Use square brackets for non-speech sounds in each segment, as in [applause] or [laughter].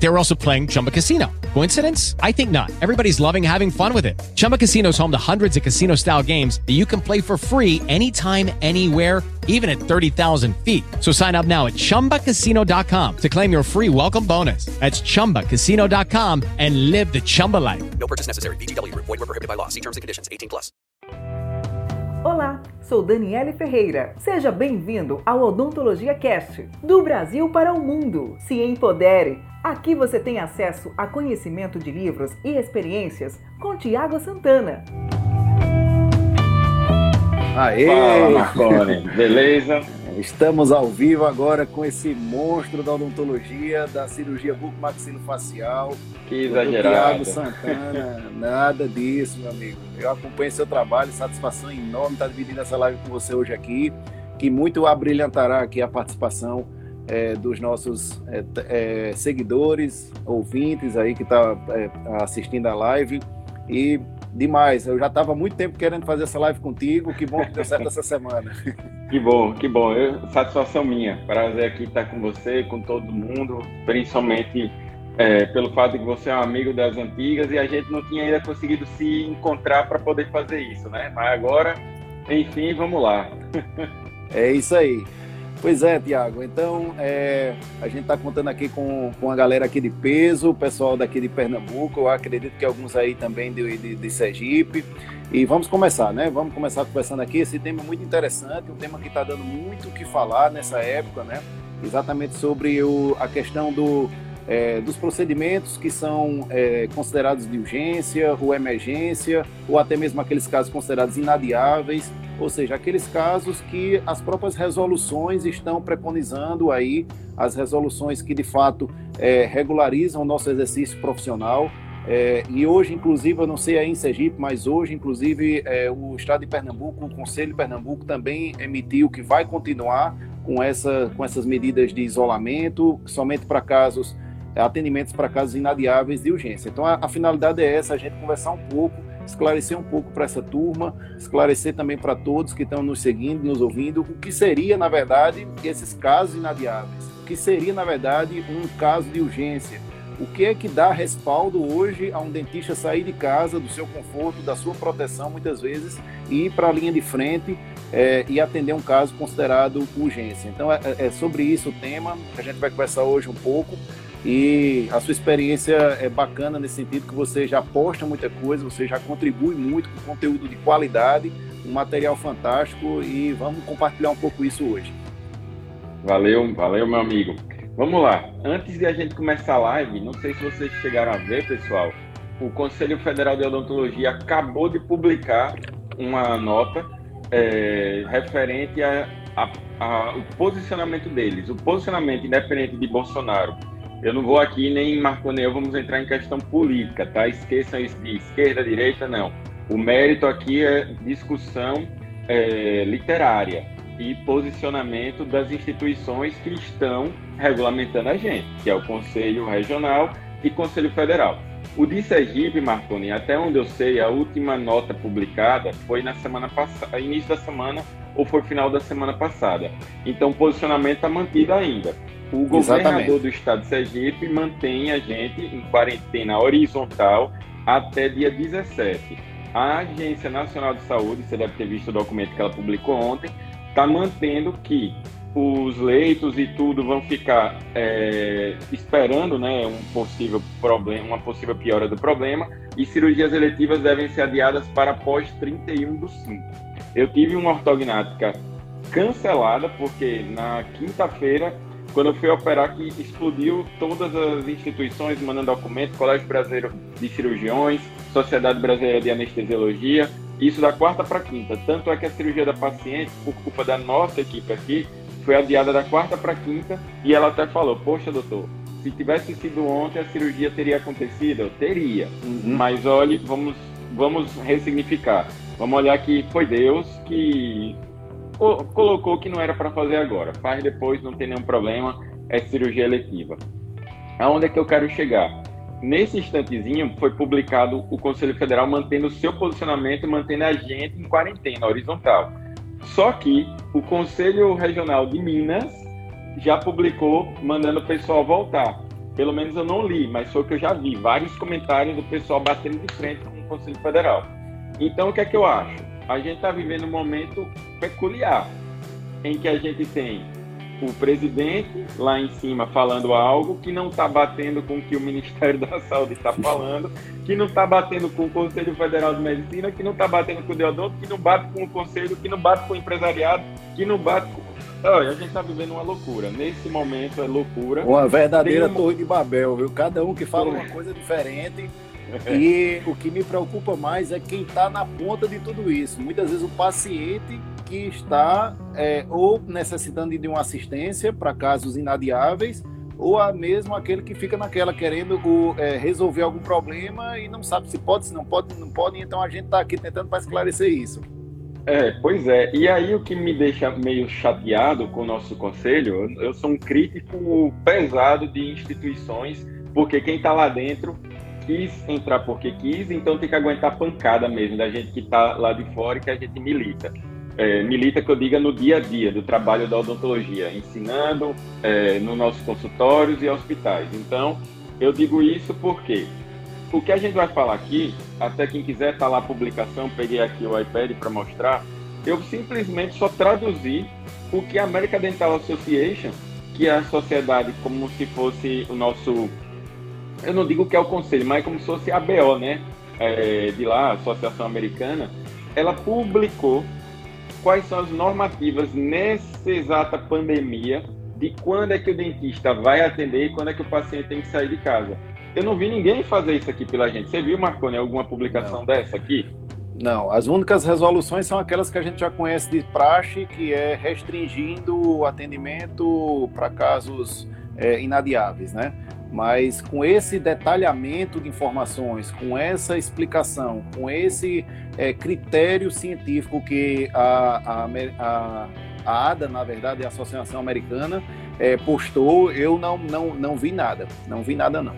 They were also playing Chumba Casino. Coincidence? I think not. Everybody's loving having fun with it. Chumba Casino is home to hundreds of casino style games that you can play for free anytime, anywhere, even at 30,000 feet. So sign up now at chumbacasino.com to claim your free welcome bonus. That's chumbacasino.com and live the Chumba life. No purchase necessary. Group. Void prohibited by law. See terms and conditions. 18 plus. Olá, sou Daniele Ferreira. Seja bem-vindo ao Odontologia Cast, do Brasil para o mundo. Se empodere. Aqui você tem acesso a conhecimento de livros e experiências com Tiago Santana. Aê! Fala, Marconi. Beleza? Estamos ao vivo agora com esse monstro da odontologia, da cirurgia bucomaxilofacial. Que exagerado. Tiago Santana. Nada disso, meu amigo. Eu acompanho seu trabalho, satisfação enorme estar dividindo essa live com você hoje aqui, que muito abrilhantará aqui a participação é, dos nossos é, é, seguidores, ouvintes aí que estão tá, assistindo a live. E demais. Eu já estava muito tempo querendo fazer essa live contigo. Que bom que deu certo essa semana. [laughs] Que bom, que bom. Eu, satisfação minha. Prazer aqui estar com você, com todo mundo, principalmente é, pelo fato de que você é um amigo das antigas e a gente não tinha ainda conseguido se encontrar para poder fazer isso, né? Mas agora, enfim, vamos lá. [laughs] É isso aí. Pois é, Tiago. Então, é, a gente está contando aqui com, com a galera aqui de peso, o pessoal daqui de Pernambuco, eu acredito que alguns aí também de, de, de Sergipe. E vamos começar, né? Vamos começar conversando aqui. Esse tema é muito interessante, um tema que está dando muito o que falar nessa época, né? Exatamente sobre o, a questão do, é, dos procedimentos que são é, considerados de urgência ou emergência, ou até mesmo aqueles casos considerados inadiáveis, ou seja, aqueles casos que as próprias resoluções estão preconizando aí, as resoluções que de fato é, regularizam o nosso exercício profissional. É, e hoje, inclusive, eu não sei aí em Sergipe, mas hoje, inclusive, é, o Estado de Pernambuco, o Conselho de Pernambuco também emitiu que vai continuar com, essa, com essas medidas de isolamento, somente para casos atendimentos para casos inadiáveis de urgência. Então, a, a, finalidade é essa, a gente conversar um pouco, esclarecer um pouco para essa turma, esclarecer também para todos que estão nos seguindo, nos ouvindo, o que seria, na verdade, esses casos inadiáveis. O que seria, na verdade, um caso de urgência. O que é que dá respaldo hoje a um dentista sair de casa, do seu conforto, da sua proteção, muitas vezes, e ir para a linha de frente é, e atender um caso considerado urgência? Então, é, é sobre isso o tema. A gente vai conversar hoje um pouco. E a sua experiência é bacana nesse sentido que você já posta muita coisa, você já contribui muito com conteúdo de qualidade, um material fantástico e vamos compartilhar um pouco isso hoje. Valeu, valeu meu amigo. Vamos lá. Antes de a gente começar a live, não sei se vocês chegaram a ver, pessoal, o Conselho Federal de Odontologia acabou de publicar uma nota é, referente ao posicionamento deles. O posicionamento independente de Bolsonaro eu não vou aqui nem Marconeu, vamos entrar em questão política, tá? Esqueçam isso de esquerda, direita, não. O mérito aqui é discussão é, literária e posicionamento das instituições que estão regulamentando a gente, que é o Conselho Regional e Conselho Federal. O de Sergipe, Marconi, até onde eu sei, a última nota publicada foi na semana passada, início da semana ou foi final da semana passada. Então o posicionamento está mantido ainda. O governador Exatamente. do estado de Sergipe mantém a gente em quarentena horizontal até dia 17. A Agência Nacional de Saúde, você deve ter visto o documento que ela publicou ontem, está mantendo que os leitos e tudo vão ficar é, esperando né, um possível problema, uma possível piora do problema, e cirurgias eletivas devem ser adiadas para após 31 do 5. Eu tive uma ortognática cancelada, porque na quinta-feira quando eu fui operar que explodiu todas as instituições mandando documentos, Colégio Brasileiro de Cirurgiões, Sociedade Brasileira de Anestesiologia, isso da quarta para quinta. Tanto é que a cirurgia da paciente, por culpa da nossa equipe aqui, foi adiada da quarta para quinta e ela até falou: Poxa, doutor, se tivesse sido ontem, a cirurgia teria acontecido? Eu teria. Uhum. Mas olhe, vamos, vamos ressignificar. Vamos olhar que foi Deus que colocou que não era para fazer agora. Faz depois, não tem nenhum problema, é cirurgia eletiva. Aonde é que eu quero chegar? nesse instantezinho foi publicado o Conselho Federal mantendo o seu posicionamento, mantendo a gente em quarentena horizontal. Só que o Conselho Regional de Minas já publicou mandando o pessoal voltar. Pelo menos eu não li, mas foi o que eu já vi. Vários comentários do pessoal batendo de frente com o Conselho Federal. Então, o que é que eu acho? A gente está vivendo um momento peculiar, em que a gente tem o presidente lá em cima falando algo que não está batendo com o que o Ministério [laughs] da Saúde está falando, que não está batendo com o Conselho Federal de Medicina, que não está batendo com o Deodonto, que não bate com o Conselho, que não bate com o empresariado, que não bate com... Olha, a gente está vivendo uma loucura. Nesse momento é loucura. Uma verdadeira torre de Babel, viu? Cada um que fala uma coisa diferente. E o que me preocupa mais é quem está na ponta de tudo isso. Muitas vezes o paciente que está é, ou necessitando de uma assistência para casos inadiáveis, ou a mesmo aquele que fica naquela querendo é, resolver algum problema e não sabe se pode, se não pode, não pode. Então a gente está aqui tentando para esclarecer isso. É, pois é. E aí o que me deixa meio chateado com o nosso conselho, eu sou um crítico pesado de instituições, porque quem está lá dentro quis entrar porque quis, então tem que aguentar pancada mesmo da gente que está lá de fora e que a gente milita é, milita que eu diga no dia a dia do trabalho da odontologia, ensinando é, nos nossos consultórios e hospitais. Então, eu digo isso porque o que a gente vai falar aqui, até quem quiser tá lá a publicação, peguei aqui o iPad para mostrar, eu simplesmente só traduzi o que a American Dental Association, que é a sociedade como se fosse o nosso, eu não digo que é o conselho, mas como se fosse a ABO, né? É, de lá, a Associação Americana, ela publicou quais são as normativas nessa exata pandemia de quando é que o dentista vai atender e quando é que o paciente tem que sair de casa. Eu não vi ninguém fazer isso aqui pela gente. Você viu, Marconi, alguma publicação não. dessa aqui? Não, as únicas resoluções são aquelas que a gente já conhece de praxe, que é restringindo o atendimento para casos é, inadiáveis, né? Mas com esse detalhamento de informações, com essa explicação, com esse é, critério científico que a, a, a, a, ADA, na verdade, a Associação Americana, é, postou, eu não, não, não vi nada. Não vi nada, não.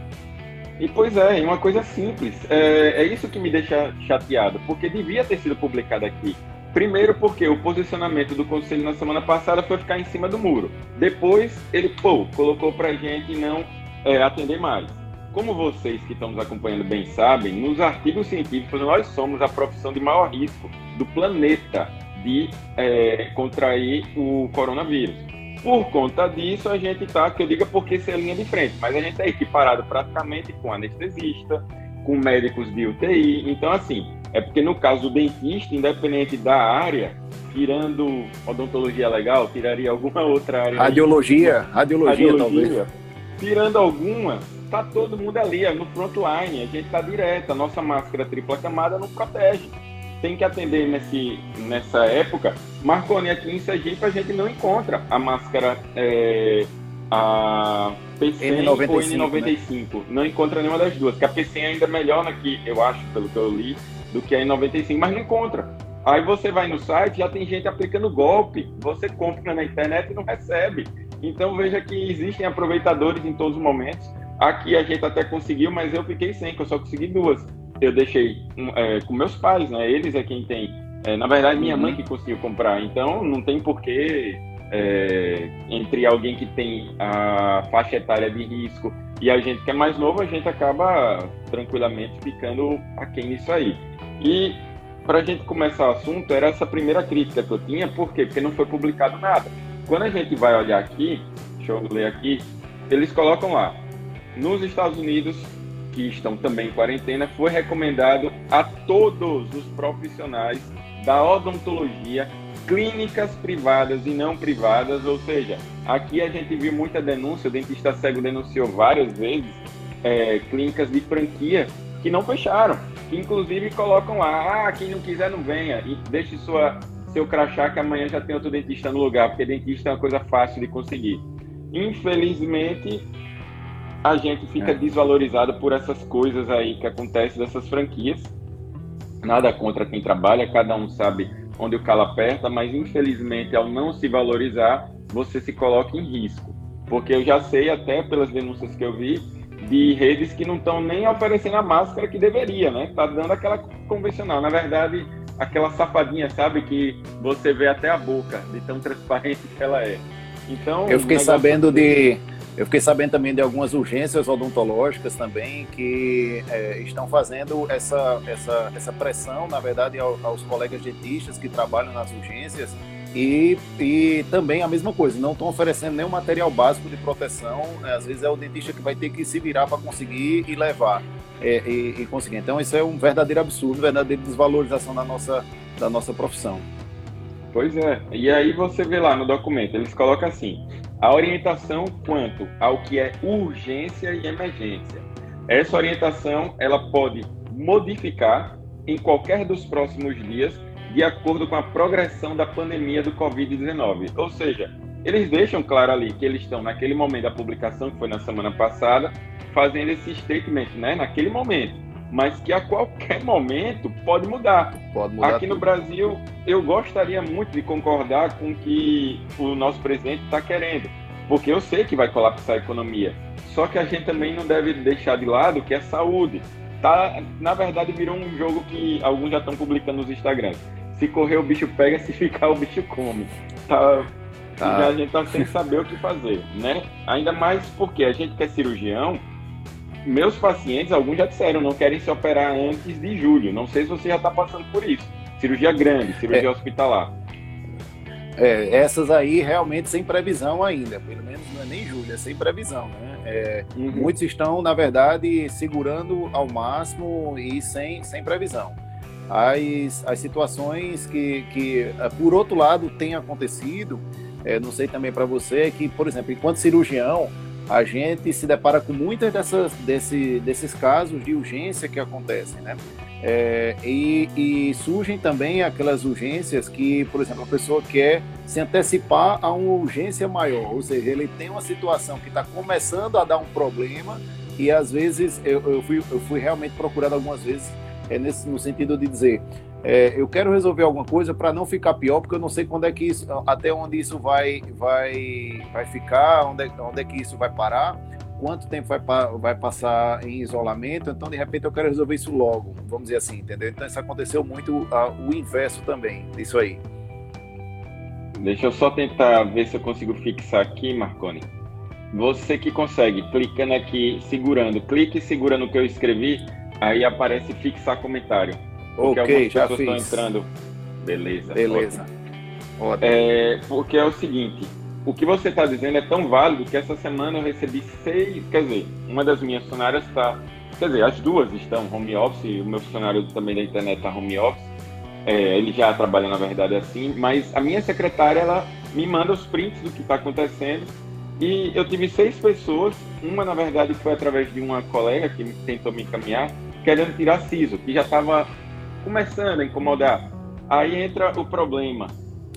E pois é, uma coisa simples. É, é isso que me deixa chateado, porque devia ter sido publicado aqui. Primeiro porque o posicionamento do conselho na semana passada foi ficar em cima do muro. Depois ele, pô, colocou pra gente não é, atender mais. Como vocês que estão nos acompanhando bem sabem, nos artigos científicos nós somos a profissão de maior risco do planeta de é, contrair o coronavírus. Por conta disso, a gente está, que eu diga porque ser linha de frente, mas a gente está equiparado praticamente com anestesista, com médicos de UTI. Então, assim, é porque no caso do dentista, independente da área, tirando odontologia legal, tiraria alguma outra área. Radiologia, radiologia, radiologia talvez tirando alguma, tá todo mundo ali, é no frontline, a gente tá direto, a nossa máscara tripla camada não protege. Tem que atender nesse, nessa época. Marconi, aqui em Sergipe a gente não encontra a máscara é, a P100 N95, ou N95. Né? Não encontra nenhuma das duas, que a P100 ainda é melhor aqui, eu acho, pelo que eu li, do que a N95, mas não encontra. Aí você vai no site, já tem gente aplicando golpe. Você compra na internet e não recebe. Então veja que existem aproveitadores em todos os momentos. Aqui a gente até conseguiu, mas eu fiquei sem, que eu só consegui duas. Eu deixei é, com meus pais, né? Eles é quem tem. É, na verdade, minha mãe que conseguiu comprar. Então não tem porquê é, entre alguém que tem a faixa etária de risco e a gente que é mais novo, a gente acaba tranquilamente ficando aquém nisso aí. E para a gente começar o assunto, era essa primeira crítica que eu tinha, por quê? Porque não foi publicado nada. Quando a gente vai olhar aqui, deixa eu ler aqui, eles colocam lá, nos Estados Unidos, que estão também em quarentena, foi recomendado a todos os profissionais da odontologia, clínicas privadas e não privadas, ou seja, aqui a gente viu muita denúncia, o dentista cego denunciou várias vezes é, clínicas de franquia que não fecharam, que inclusive colocam lá, ah, quem não quiser não venha, e deixe sua seu crachá que amanhã já tem outro dentista no lugar, porque dentista é uma coisa fácil de conseguir. Infelizmente, a gente fica é. desvalorizado por essas coisas aí que acontecem dessas franquias. Nada contra quem trabalha, cada um sabe onde o calo aperta, mas infelizmente, ao não se valorizar, você se coloca em risco. Porque eu já sei, até pelas denúncias que eu vi, de redes que não estão nem oferecendo a máscara que deveria, né? Tá dando aquela convencional. Na verdade, aquela safadinha, sabe? Que você vê até a boca, de tão transparente que ela é. Então, eu fiquei sabendo de. Eu fiquei sabendo também de algumas urgências odontológicas também que é, estão fazendo essa, essa, essa pressão, na verdade, aos colegas dentistas que trabalham nas urgências e, e também a mesma coisa, não estão oferecendo nenhum material básico de proteção. Né? Às vezes é o dentista que vai ter que se virar para conseguir e levar é, e, e, conseguir. Então isso é um verdadeiro absurdo, verdadeira desvalorização da nossa, da nossa profissão. Pois é. E aí você vê lá no documento, eles colocam assim: a orientação quanto ao que é urgência e emergência. Essa orientação ela pode modificar em qualquer dos próximos dias de acordo com a progressão da pandemia do Covid-19. Ou seja, eles deixam claro ali que eles estão, naquele momento da publicação, que foi na semana passada, fazendo esse statement, né, naquele momento. Mas que a qualquer momento pode mudar. Pode mudar Aqui tudo. no Brasil, eu gostaria muito de concordar com o que o nosso presidente está querendo, porque eu sei que vai colapsar a economia. Só que a gente também não deve deixar de lado que é saúde. Tá, na verdade, virou um jogo que alguns já estão publicando nos Instagrams se correr o bicho pega, se ficar o bicho come. Tá, tá. a gente tá sem saber o que fazer, né? Ainda mais porque a gente que é cirurgião, meus pacientes, alguns já disseram, não querem se operar antes de julho. Não sei se você já está passando por isso. Cirurgia grande, cirurgia é. hospitalar. É, essas aí realmente sem previsão ainda, pelo menos não é nem julho, é sem previsão, né? É, uhum. Muitos estão, na verdade, segurando ao máximo e sem, sem previsão as, as situações que, que, eh, por outro lado, tem acontecido, é, não sei também para você, é que, por exemplo, enquanto cirurgião, a gente se depara com muitas dessas, desse, desses casos de urgência que acontecem, né? É, e, e, surgem também aquelas urgências que, por exemplo, a pessoa quer se antecipar a uma urgência maior, ou seja, ele tem uma situação que está começando a dar um problema e às vezes eu, eu, fui, eu fui realmente procurado algumas vezes é nesse, no sentido de dizer, é, eu quero resolver alguma coisa para não ficar pior, porque eu não sei quando é que isso, até onde isso vai, vai, vai ficar, onde onde é que isso vai parar, quanto tempo vai, vai passar em isolamento, então de repente eu quero resolver isso logo, vamos dizer assim, entendeu? Então isso aconteceu muito a, o inverso também disso aí. Deixa eu só tentar ver se eu consigo fixar aqui, Marconi. Você que consegue, clicando aqui, segurando, clique e segura no que eu escrevi, Aí aparece fixar comentário. Porque ok, já fiz. estão entrando. Beleza. Beleza. Ótimo. É, porque é o seguinte, o que você está dizendo é tão válido que essa semana eu recebi seis, quer dizer, uma das minhas funcionárias está, quer dizer, as duas estão home office, o meu funcionário também da internet está home office, é, ele já trabalha na verdade assim, mas a minha secretária ela me manda os prints do que está acontecendo e eu tive seis pessoas, uma na verdade foi através de uma colega que tentou me encaminhar, querendo tirar siso, que já estava começando a incomodar. Aí entra o problema.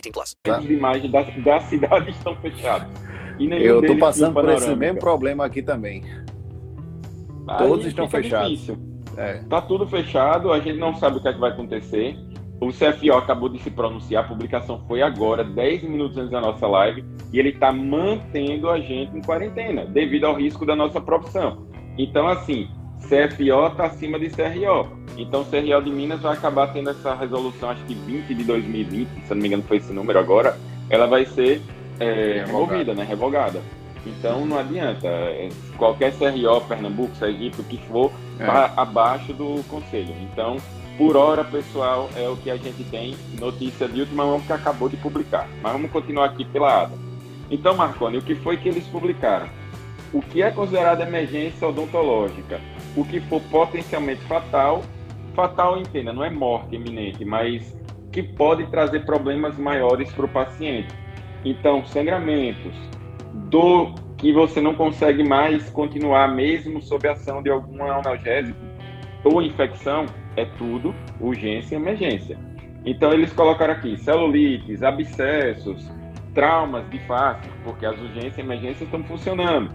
18 plus. As imagens da, da cidade estão fechadas. Eu tô passando por esse mesmo problema aqui também. Aí Todos estão fechados. É. Tá tudo fechado, a gente não sabe o que, é que vai acontecer. O CFO acabou de se pronunciar, a publicação foi agora, 10 minutos antes da nossa live, e ele está mantendo a gente em quarentena, devido ao risco da nossa profissão. Então, assim, CFO está acima de CRO. Então, o CRO de Minas vai acabar tendo essa resolução, acho que 20 de 2020, se não me engano foi esse número agora, ela vai ser é, removida, né? Revogada. Então não adianta. É, qualquer CRO, Pernambuco, Sergipe, o que for, É. está abaixo do conselho. Então, por hora, pessoal, é o que a gente tem. Notícia de última mão que acabou de publicar. Mas vamos continuar aqui pela ADA. Então, Marconi, o que foi que eles publicaram? O que é considerado emergência odontológica? O que for potencialmente fatal, fatal entenda, não é morte iminente, mas que pode trazer problemas maiores para o paciente. Então, sangramentos, dor que você não consegue mais continuar mesmo sob a ação de algum analgésico ou infecção, é tudo urgência e emergência. Então, eles colocaram aqui celulites, abscessos, traumas de face, porque as urgências e emergências estão funcionando.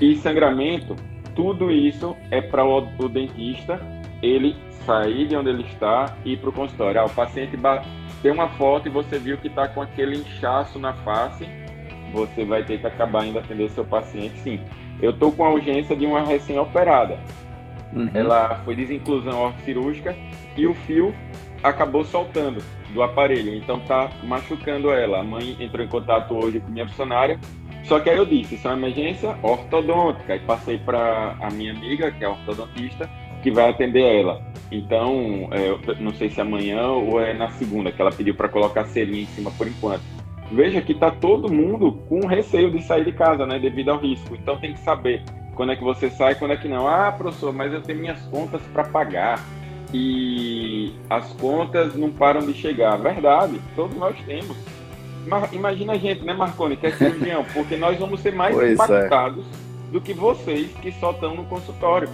E sangramento, tudo isso é para o, o dentista ele sair de onde ele está e ir para o consultório. Ah, o paciente tem uma foto e você viu que está com aquele inchaço na face, você vai ter que acabar indo atender seu paciente, sim. Eu estou com a urgência de uma recém-operada. Uhum. Ela foi desinclusão cirúrgica e o fio acabou soltando do aparelho, então tá machucando ela. A mãe entrou em contato hoje com minha funcionária, só que aí eu disse, isso é uma emergência ortodôntica, e passei para a minha amiga, que é ortodontista, que vai atender ela. Então, é, não sei se é amanhã ou é na segunda, que ela pediu para colocar serinha em cima por enquanto. Veja que tá todo mundo com receio de sair de casa, né, devido ao risco. Então tem que saber quando é que você sai, quando é que não. Ah, professor, mas eu tenho minhas contas para pagar e as contas não param de chegar. Verdade, todos nós temos. Mas imagina a gente, né, Marconi, que é cirurgião, [laughs] porque nós vamos ser mais Pois é. impactados do que vocês que só estão no consultório.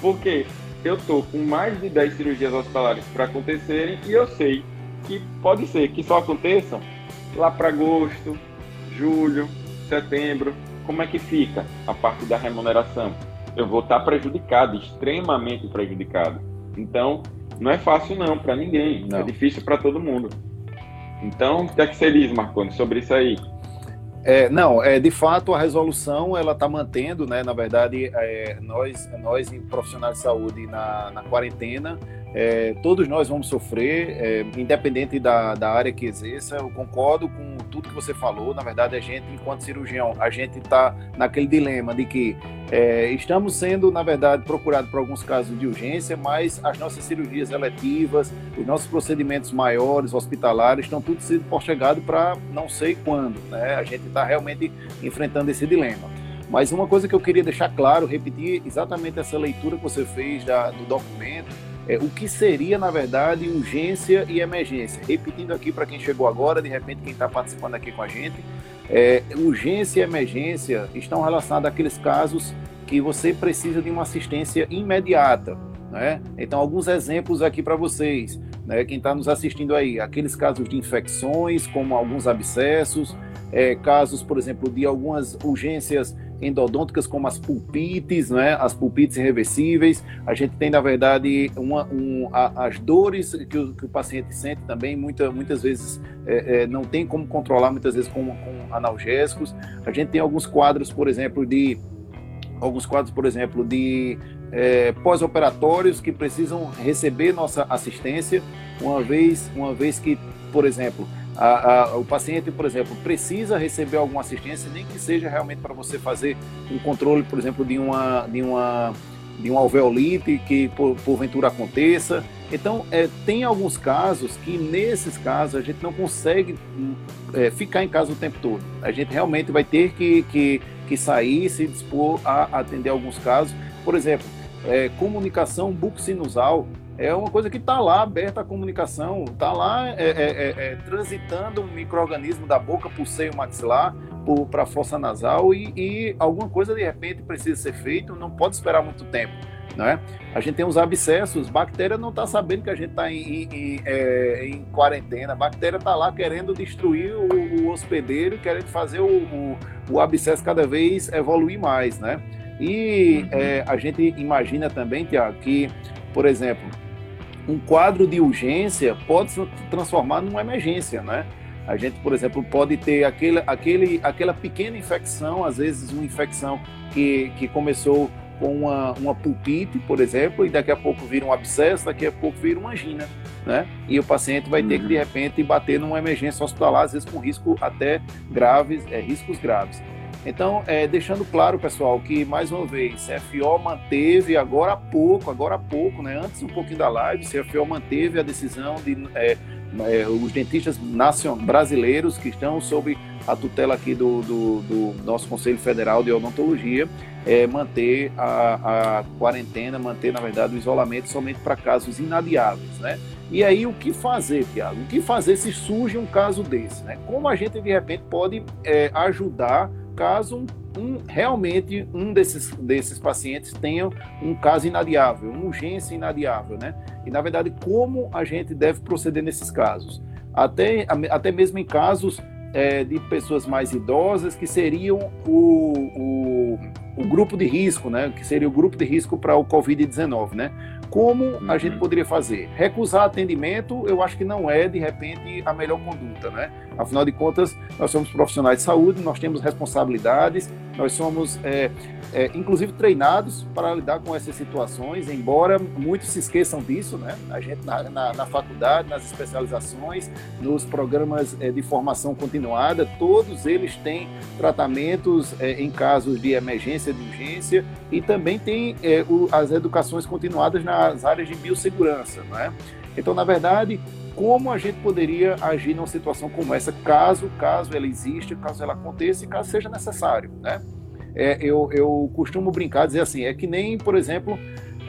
Porque eu tô com mais de 10 cirurgias hospitalares para acontecerem e eu sei que pode ser que só aconteçam lá para agosto, julho, setembro. Como é que fica a parte da remuneração? Eu vou estar prejudicado, extremamente prejudicado. Então, não é fácil não para ninguém, Não. é difícil para todo mundo. Então, o que é que você diz, Marconi, sobre isso aí? É, não, é, de fato a resolução ela está mantendo, né? Na verdade, é, nós, nós profissionais de saúde na, na quarentena, é, todos nós vamos sofrer, é, independente da, da área que exerça. Eu concordo com tudo que você falou. Na verdade, a gente, enquanto cirurgião, a gente está naquele dilema de que é, estamos sendo, na verdade, procurados por alguns casos de urgência, mas as nossas cirurgias eletivas, os nossos procedimentos maiores, hospitalares, estão tudo sendo postergados para não sei quando. Né? A gente está realmente enfrentando esse dilema. Mas uma coisa que eu queria deixar claro, repetir exatamente essa leitura que você fez da, do documento, é, o que seria, na verdade, urgência e emergência. Repetindo aqui para quem chegou agora, de repente, quem está participando aqui com a gente, é, urgência e emergência estão relacionados àqueles casos que você precisa de uma assistência imediata. Né? Então, alguns exemplos aqui para vocês, né? quem está nos assistindo aí, aqueles casos de infecções, como alguns abscessos, é, casos, por exemplo, de algumas urgências endodônticas, como as pulpites, né? as pulpites irreversíveis. A gente tem, na verdade, uma, um, a, as dores que o, que o, paciente sente também, muita, muitas vezes é, é, não tem como controlar, muitas vezes com, com analgésicos. A gente tem alguns quadros, por exemplo, de alguns quadros, por exemplo, de é, pós-operatórios que precisam receber nossa assistência, uma vez, uma vez que, por exemplo, a, a, o paciente, por exemplo, precisa receber alguma assistência, nem que seja realmente para você fazer um controle, por exemplo, de uma, de uma, de uma alveolite que por, porventura aconteça. Então, é, tem alguns casos que, nesses casos, a gente não consegue é, ficar em casa o tempo todo. A gente realmente vai ter que, que, que sair, se dispor a atender alguns casos. Por exemplo, é, comunicação bucosinusal é uma coisa que está lá aberta a comunicação, está lá é, é, é, transitando um microorganismo da boca para o seio maxilar, para a fossa nasal e, e, alguma coisa de repente precisa ser feito, não pode esperar muito tempo. Né? A gente tem os abscessos, bactéria não está sabendo que a gente está em, em, é, em, quarentena, a bactéria está lá querendo destruir o, o, hospedeiro, querendo fazer o, o, o abscesso cada vez evoluir mais. Né? E uhum. é, a gente imagina também, Tiago, que, por exemplo, um quadro de urgência pode se transformar numa emergência, né? A gente, por exemplo, pode ter aquele, aquele, aquela pequena infecção, às vezes uma infecção que, que começou com uma, uma pulpite, por exemplo, e daqui a pouco vira um abscesso, daqui a pouco vira uma angina. né? E o paciente vai ter que, de repente, bater numa emergência hospitalar, às vezes com risco até graves, é, riscos graves. Então, é, deixando claro, pessoal, que mais uma vez, CFO manteve agora há pouco, agora há pouco, né, antes um pouquinho da live, CFO manteve a decisão de é, é, os dentistas brasileiros que estão sob a tutela aqui do, do, do nosso Conselho Federal de Odontologia, é, manter a, a, quarentena, manter, na verdade, o isolamento somente para casos inadiáveis, né? E aí, o que fazer, Tiago? O que fazer se surge um caso desse, né? Como a gente, de repente, pode é, ajudar caso um, realmente um desses, desses pacientes tenha um caso inadiável, uma urgência inadiável, né? E, na verdade, como a gente deve proceder nesses casos? Até, até mesmo em casos é, de pessoas mais idosas, que seriam o, o, o, grupo de risco, né? Que seria o grupo de risco para o Covid-19, né? Como uhum. a gente poderia fazer? Recusar atendimento, eu acho que não é, de repente, a melhor conduta, né? Afinal de contas, nós somos profissionais de saúde, nós temos responsabilidades, nós somos, é, é, inclusive, treinados para lidar com essas situações, embora muitos se esqueçam disso, né? A gente, na, na, na faculdade, nas especializações, nos programas é, de formação continuada, todos eles têm tratamentos é, em casos de emergência, de urgência, e também tem é, o, as educações continuadas nas áreas de biossegurança, né? Então, na verdade, como a gente poderia agir numa situação como essa, caso, caso ela exista, caso ela aconteça e caso seja necessário, né? É, eu, eu costumo brincar, dizer assim, é que nem, por exemplo,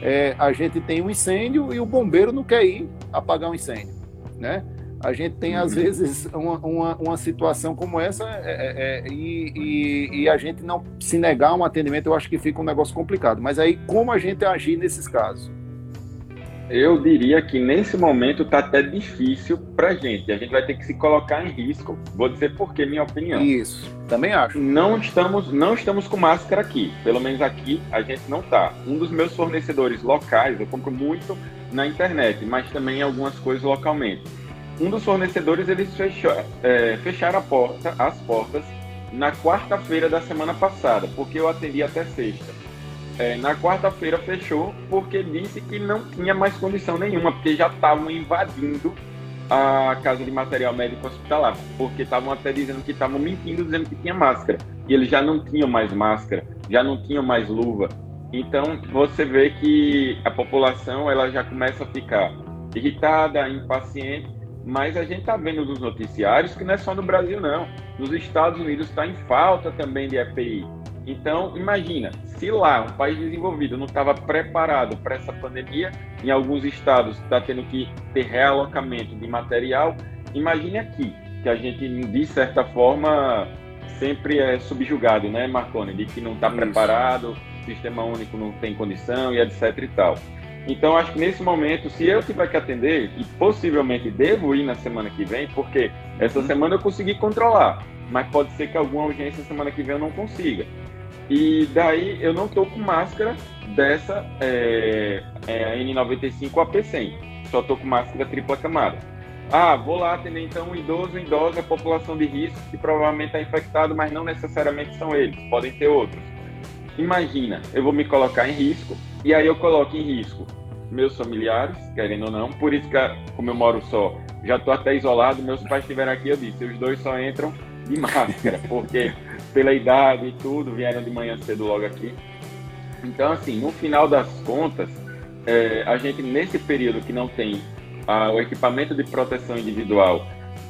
é, a gente tem um incêndio e o bombeiro não quer ir apagar o um incêndio, né? A gente tem, às uhum. vezes, uma, uma, uma situação como essa é, é, é, e, e, e, a gente não se negar um atendimento, eu acho que fica um negócio complicado. Mas aí, como a gente agir nesses casos? Eu diria que nesse momento está até difícil para gente. A gente vai ter que se colocar em risco. Vou dizer por que minha opinião. Isso, também acho. Não estamos, não estamos com máscara aqui. Pelo menos aqui a gente não tá. Um dos meus fornecedores locais, eu compro muito na internet, mas também algumas coisas localmente. Um dos fornecedores eles fechou, é, fecharam a porta, as portas na quarta-feira da semana passada, porque eu atendi até sexta é, na quarta-feira fechou porque disse que não tinha mais condição nenhuma, porque já estavam invadindo a casa de material médico hospitalar, porque estavam até dizendo que estavam mentindo, dizendo que tinha máscara, e eles já não tinham mais máscara, já não tinham mais luva. Então você vê que a população ela já começa a ficar irritada, impaciente, mas a gente está vendo nos noticiários que não é só no Brasil não, nos Estados Unidos está em falta também de EPI. Então, imagina, se lá um país desenvolvido não estava preparado para essa pandemia, em alguns estados está tendo que ter realocamento de material, imagine aqui, que a gente, de certa forma, sempre é subjugado, né, Marconi, de que não está preparado, sistema único não tem condição e etc e tal. Então, acho que nesse momento, se eu tiver que atender, e possivelmente devo ir na semana que vem, porque essa uhum. semana eu consegui controlar, mas pode ser que alguma urgência semana que vem eu não consiga. E daí eu não tô com máscara dessa é, é, N95 AP100. Só tô com máscara tripla camada. Ah, vou lá atender então um idoso, idosa, população de risco que provavelmente está infectado, mas não necessariamente são eles, podem ter outros. Imagina, eu vou me colocar em risco e aí eu coloco em risco meus familiares, querendo ou não. Por isso que, como eu moro só, já estou até isolado. Meus pais estiveram aqui, eu disse, os dois só entram de máscara, [laughs] porque pela idade e tudo, vieram de manhã cedo logo aqui. Então, assim, no final das contas, é, a gente, nesse período que não tem a, o equipamento de proteção individual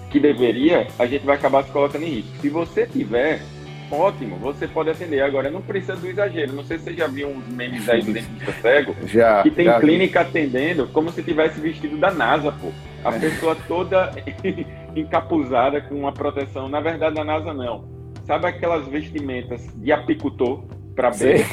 que deveria, a gente vai acabar se colocando em risco. Se você tiver, ótimo, você pode atender. Agora, não precisa do exagero. Não sei se você já viu uns memes aí do dentista cego, [laughs] já, que tem já clínica vi. atendendo como se tivesse vestido da NASA, pô. A é. pessoa toda [laughs] encapuzada com uma proteção. Na verdade, da NASA não Sabe aquelas vestimentas de apicultor para ver?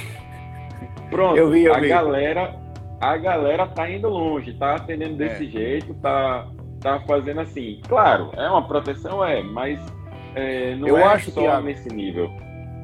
Pronto, eu vi, eu a vi. galera, a galera tá indo longe, tá atendendo desse é. jeito, tá, tá fazendo assim. Claro, é uma proteção, é, mas é, não eu é acho, só Thiago, nesse nível.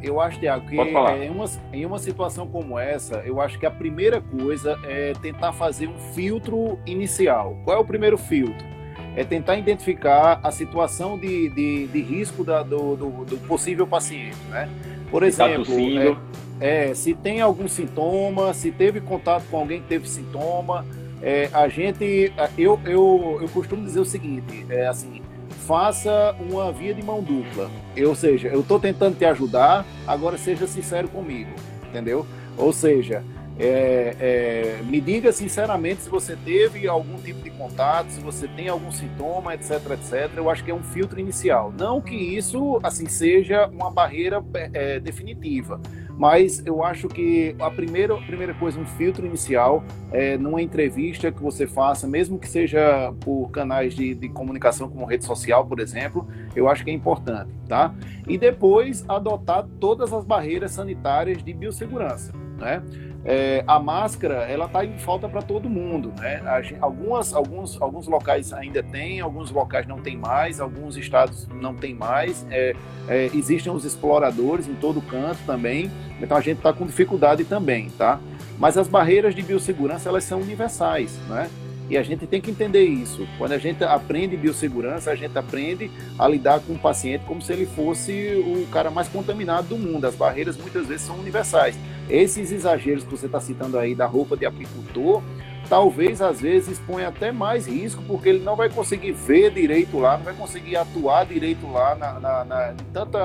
Eu acho, Tiago, que em uma, em uma situação como essa, eu acho que a primeira coisa é tentar fazer um filtro inicial. Qual é o primeiro filtro? É tentar identificar a situação de, de, de risco da, do, do, do, possível paciente, né? Por tá exemplo, tá é, é, se tem algum sintoma, se teve contato com alguém que teve sintoma, é, a gente, eu, eu, eu costumo dizer o seguinte, é assim, faça uma via de mão dupla. Ou seja, eu estou tentando te ajudar, agora seja sincero comigo, entendeu? Ou seja, é, é, me diga sinceramente se você teve algum tipo de contato, se você tem algum sintoma, etc, etc. Eu acho que é um filtro inicial. Não que isso assim seja uma barreira é, definitiva, mas eu acho que a primeira, a primeira coisa, um filtro inicial, é, numa entrevista que você faça, mesmo que seja por canais de, de comunicação como rede social, por exemplo, eu acho que é importante, tá? E depois adotar todas as barreiras sanitárias de biossegurança, né? É, a máscara ela está em falta para todo mundo, né? Algumas, alguns, alguns locais ainda tem, alguns locais não tem mais, alguns estados não tem mais. É, é, existem os exploradores em todo canto também, então a gente está com dificuldade também, tá? Mas as barreiras de biossegurança elas são universais, né? E a gente tem que entender isso. Quando a gente aprende biossegurança, a gente aprende a lidar com o paciente como se ele fosse o cara mais contaminado do mundo. As barreiras muitas vezes são universais. Esses exageros que você está citando aí da roupa de apicultor, talvez às vezes exponha até mais risco, porque ele não vai conseguir ver direito lá, não vai conseguir atuar direito lá na, na, na tanta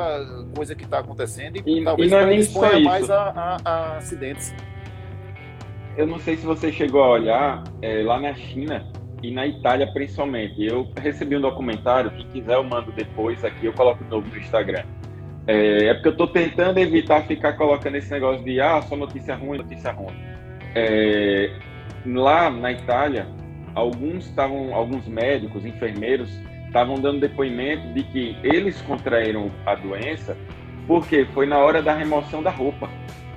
coisa que está acontecendo e, e talvez e não é exponha mais a, a, a acidentes eu não sei se você chegou a olhar é, lá na China e na Itália principalmente. Eu recebi um documentário, quem quiser eu mando depois aqui, eu coloco de novo no Instagram. É, é porque eu estou tentando evitar ficar colocando esse negócio de ah, só notícia ruim, notícia ruim. É, lá na Itália, alguns estavam, alguns médicos, enfermeiros, estavam dando depoimento de que eles contraíram a doença porque foi na hora da remoção da roupa,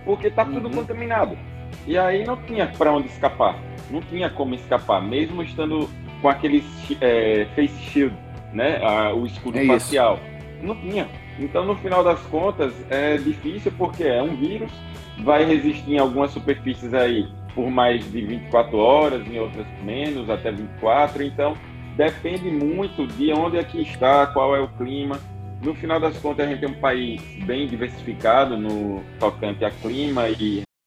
porque está tudo uhum. contaminado. E aí não tinha para onde escapar, não tinha como escapar, mesmo estando com aquele é, face shield, né, a, o escudo é facial, isso. não tinha. Então, no final das contas, é difícil porque é um vírus, vai resistir em algumas superfícies aí por mais de 24 horas, em outras menos, até 24. Então, depende muito de onde é que está, qual é o clima. No final das contas, a gente tem um país bem diversificado no tocante a clima e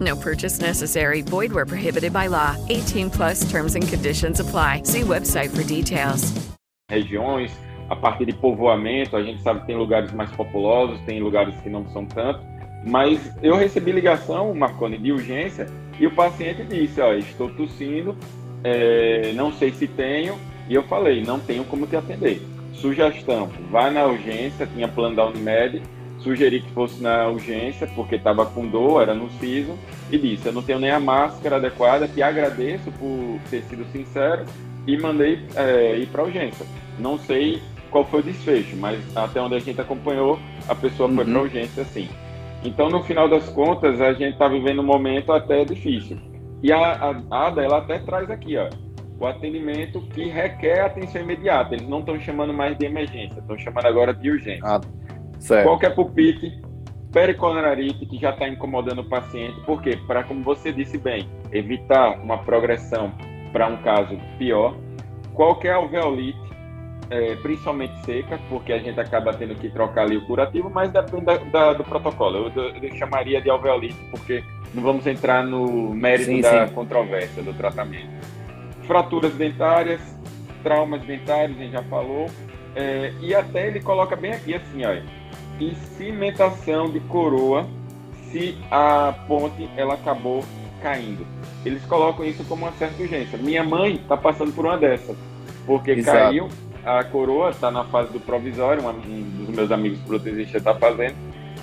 No purchase necessary. Void where prohibited by law. 18 plus terms and conditions apply. See website for details. Regiões, a partir de povoamento, a gente sabe que tem lugares mais populosos, tem lugares que não são tanto. Mas eu recebi ligação, Marconi, de urgência, e o paciente disse: Ó, estou tossindo, é, não sei se tenho, e eu falei: não tenho como te atender. Sugestão: vá na urgência, tinha plano da Unimed, sugeri que fosse na urgência, porque estava com dor, era no siso, e disse: Eu não tenho nem a máscara adequada, te agradeço por ter sido sincero, e mandei é, ir para a urgência. Não sei qual foi o desfecho, mas até onde a gente acompanhou, a pessoa uhum. foi para a urgência sim. Então, no final das contas, a gente está vivendo um momento até difícil. E a, a Ada, ela até traz aqui, ó, o atendimento que requer atenção imediata. Eles não estão chamando mais de emergência, estão chamando agora de urgência. Ah. Certo. Qualquer pulpite, pericoronarite que já está incomodando o paciente, por quê? Para, como você disse bem, evitar uma progressão para um caso pior. Qualquer alveolite, é, principalmente seca, porque a gente acaba tendo que trocar ali o curativo, mas depende da, da, do protocolo. Eu, eu, chamaria de alveolite, porque não vamos entrar no mérito sim, da sim. controvérsia do tratamento. Fraturas dentárias, traumas dentários, a gente já falou. É, e até ele coloca bem aqui assim, olha e cimentação de coroa se a ponte ela acabou caindo. Eles colocam isso como uma certa urgência. Minha mãe está passando por uma dessas, porque Exato. caiu, a coroa está na fase do provisório, um dos meus amigos protesistas está fazendo,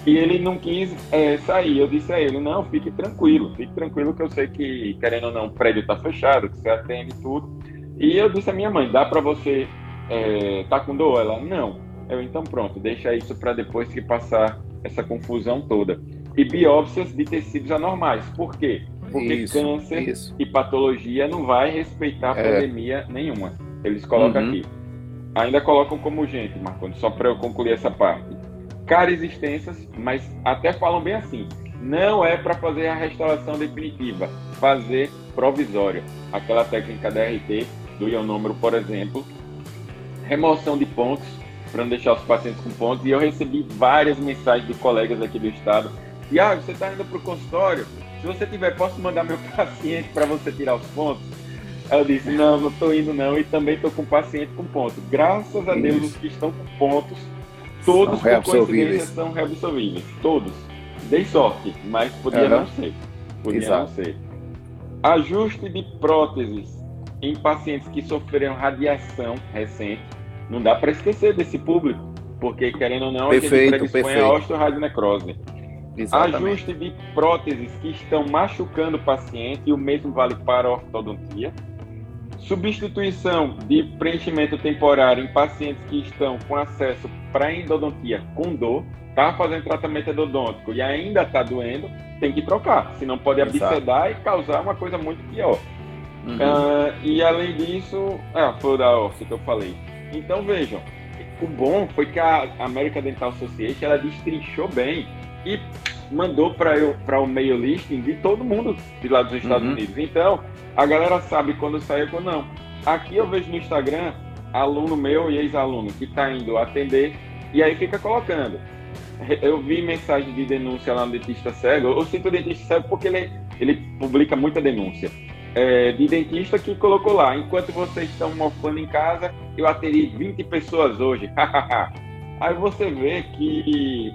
e ele não quis é, sair. Eu disse a ele, não, fique tranquilo, fique tranquilo que eu sei que, querendo ou não, o prédio está fechado, que você atende tudo. E eu disse à minha mãe, dá para você, é, tá com dor? Ela, não. Eu, então pronto, deixa isso para depois que passar essa confusão toda. E biópsias de tecidos anormais. Por quê? Porque isso, câncer isso. e patologia não vai respeitar é. pandemia nenhuma. Eles colocam uhum. aqui. Ainda colocam como urgente, Marconi, só para eu concluir essa parte. caras extensas, mas até falam bem assim, não é para fazer a restauração definitiva, fazer provisória. Aquela técnica DRT do ionômero, por exemplo, remoção de pontos, para não deixar os pacientes com pontos, e eu recebi várias mensagens de colegas aqui do estado, Tiago, você está indo para o consultório, se você tiver, posso mandar meu [laughs] paciente para você tirar os pontos? Eu disse, não, não estou indo não, e também estou com paciente com pontos. Graças a Deus, os que estão com pontos, todos São por coincidência são reabsorvíveis. Todos. Dei sorte, mas podia Aham. não ser. Podia Exato. não ser. Ajuste de próteses em pacientes que sofreram radiação recente. Não dá para esquecer desse público, porque querendo ou não, a Perfeito, gente predispõe perfeito. a osteoradionecrose. Exatamente. Ajuste de próteses que estão machucando o paciente, e o mesmo vale para a ortodontia. Substituição de preenchimento temporário em pacientes que estão com acesso para endodontia com dor, tá fazendo tratamento endodôntico e ainda está doendo, tem que trocar, senão pode abscedar e causar uma coisa muito pior. Uhum. Ah, e além disso, ah, foi da que eu falei. Então vejam, o bom foi que a American Dental Association ela destrinchou bem e mandou para o mail listing de todo mundo de lá dos Estados Uhum. Unidos. Então, a galera sabe quando saiu quando não. Aqui eu vejo no Instagram aluno meu e ex-aluno que está indo atender e aí fica colocando. Eu vi mensagem de denúncia lá no dentista cego. Eu sinto o dentista cego porque ele, ele publica muita denúncia. É, de dentista que colocou lá, enquanto vocês estão mofando em casa, eu atendi 20 pessoas hoje. [laughs] Aí você vê que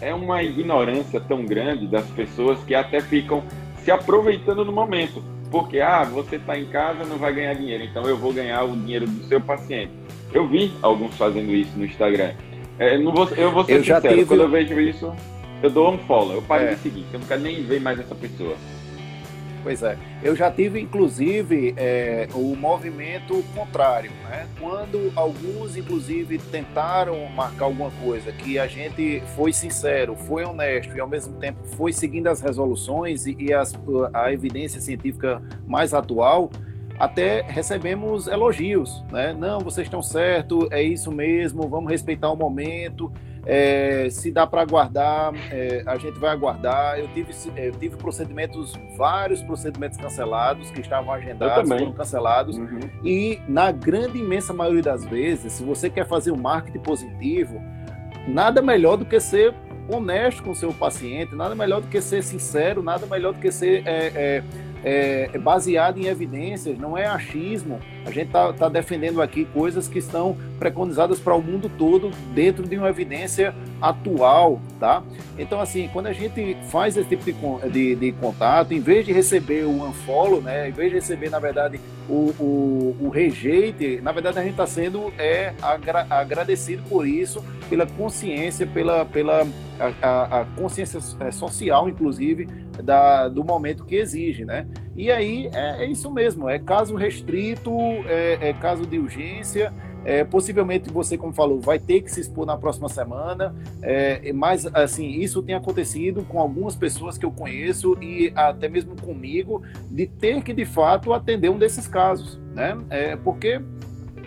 é uma ignorância tão grande das pessoas que até ficam se aproveitando no momento. Porque, ah, você está em casa, não vai ganhar dinheiro, então eu vou ganhar o dinheiro do seu paciente. Eu vi alguns fazendo isso no Instagram. É, não vou, eu vou ser Eu já sincero, tive- quando eu vejo isso, eu dou um follow, eu paro É. de seguir, eu não quero nem ver mais essa pessoa. Pois é. Eu já tive, inclusive, é, o movimento contrário, né? Quando alguns, inclusive, tentaram marcar alguma coisa que a gente foi sincero, foi honesto e, ao mesmo tempo, foi seguindo as resoluções e, e as- a evidência científica mais atual, até recebemos elogios, né? Não, vocês estão certo, é isso mesmo, vamos respeitar o momento. É, se dá para aguardar, é, a gente vai aguardar. Eu tive, é, eu tive procedimentos, vários procedimentos cancelados que estavam agendados, foram cancelados. Uhum. E na grande imensa maioria das vezes, se você quer fazer um marketing positivo, nada melhor do que ser honesto com o seu paciente, nada melhor do que ser sincero, nada melhor do que ser é, é, é, baseado em evidências, não é achismo. A gente está tá defendendo aqui coisas que estão preconizadas para o mundo todo dentro de uma evidência atual, tá? Então, assim, quando a gente faz esse tipo de, de, de contato, em vez de receber o unfollow, né, em vez de receber, na verdade, o, o, o rejeite, na verdade, a gente está sendo é, agra- agradecido por isso, pela consciência, pela, pela a- a consciência é, social, inclusive, da, do momento que exige, né? E aí é, é isso mesmo, é caso restrito, é, é caso de urgência, é, possivelmente você, como falou, vai ter que se expor na próxima semana, é, mas assim, isso tem acontecido com algumas pessoas que eu conheço e até mesmo comigo, de ter que de fato atender um desses casos, né? É, porque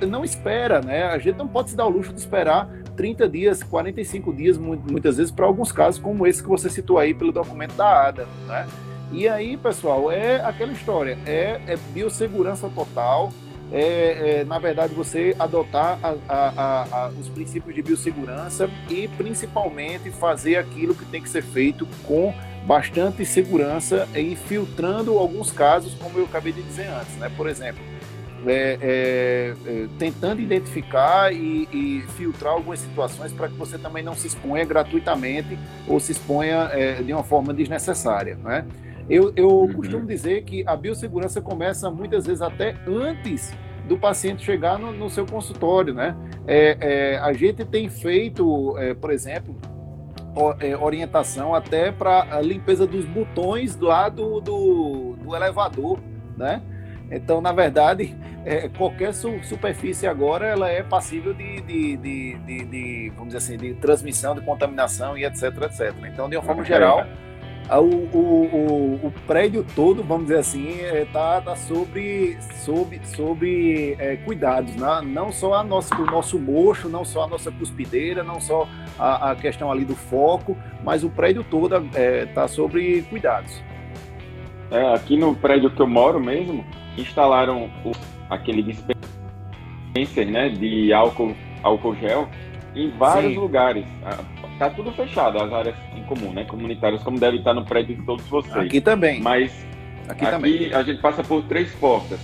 não espera, né? A gente não pode se dar o luxo de esperar 30 dias, 45 dias, mu- muitas vezes, para alguns casos como esse que você citou aí pelo documento da ADA, né? E aí, pessoal, é aquela história, é, é biossegurança total, é, é, na verdade, você adotar a- a- a- os princípios de biossegurança e, principalmente, fazer aquilo que tem que ser feito com bastante segurança e filtrando alguns casos, como eu acabei de dizer antes, né? Por exemplo, é, é, é, tentando identificar e, e filtrar algumas situações para que você também não se exponha gratuitamente ou se exponha é, de uma forma desnecessária, né? Eu, eu Uhum. costumo dizer que a biossegurança começa muitas vezes até antes do paciente chegar no, no seu consultório, né? É, é, a gente tem feito, é, por exemplo, é, orientação até para a limpeza dos botões lá do, do, do elevador, né? Então, na verdade, é, qualquer su- superfície agora ela é passível de, de, de, de- vamos dizer assim, de transmissão, de contaminação e etc, etc. Então, de uma forma geral, o, o, o, o, prédio todo, vamos dizer assim, está é, tá sobre, sobre, sobre é, cuidados, né? não só a nossa, o nosso mocho, não só a nossa cuspideira, não só a, a questão ali do foco, mas o prédio todo está é, tá sobre cuidados. É, aqui no prédio que eu moro mesmo, instalaram aquele dispenser né, de álcool, álcool gel em vários Sim. lugares. Tá tudo fechado, as áreas em comum, né? Comunitárias, como deve estar no prédio de todos vocês. Aqui também. Mas aqui, aqui também. a gente passa por três portas.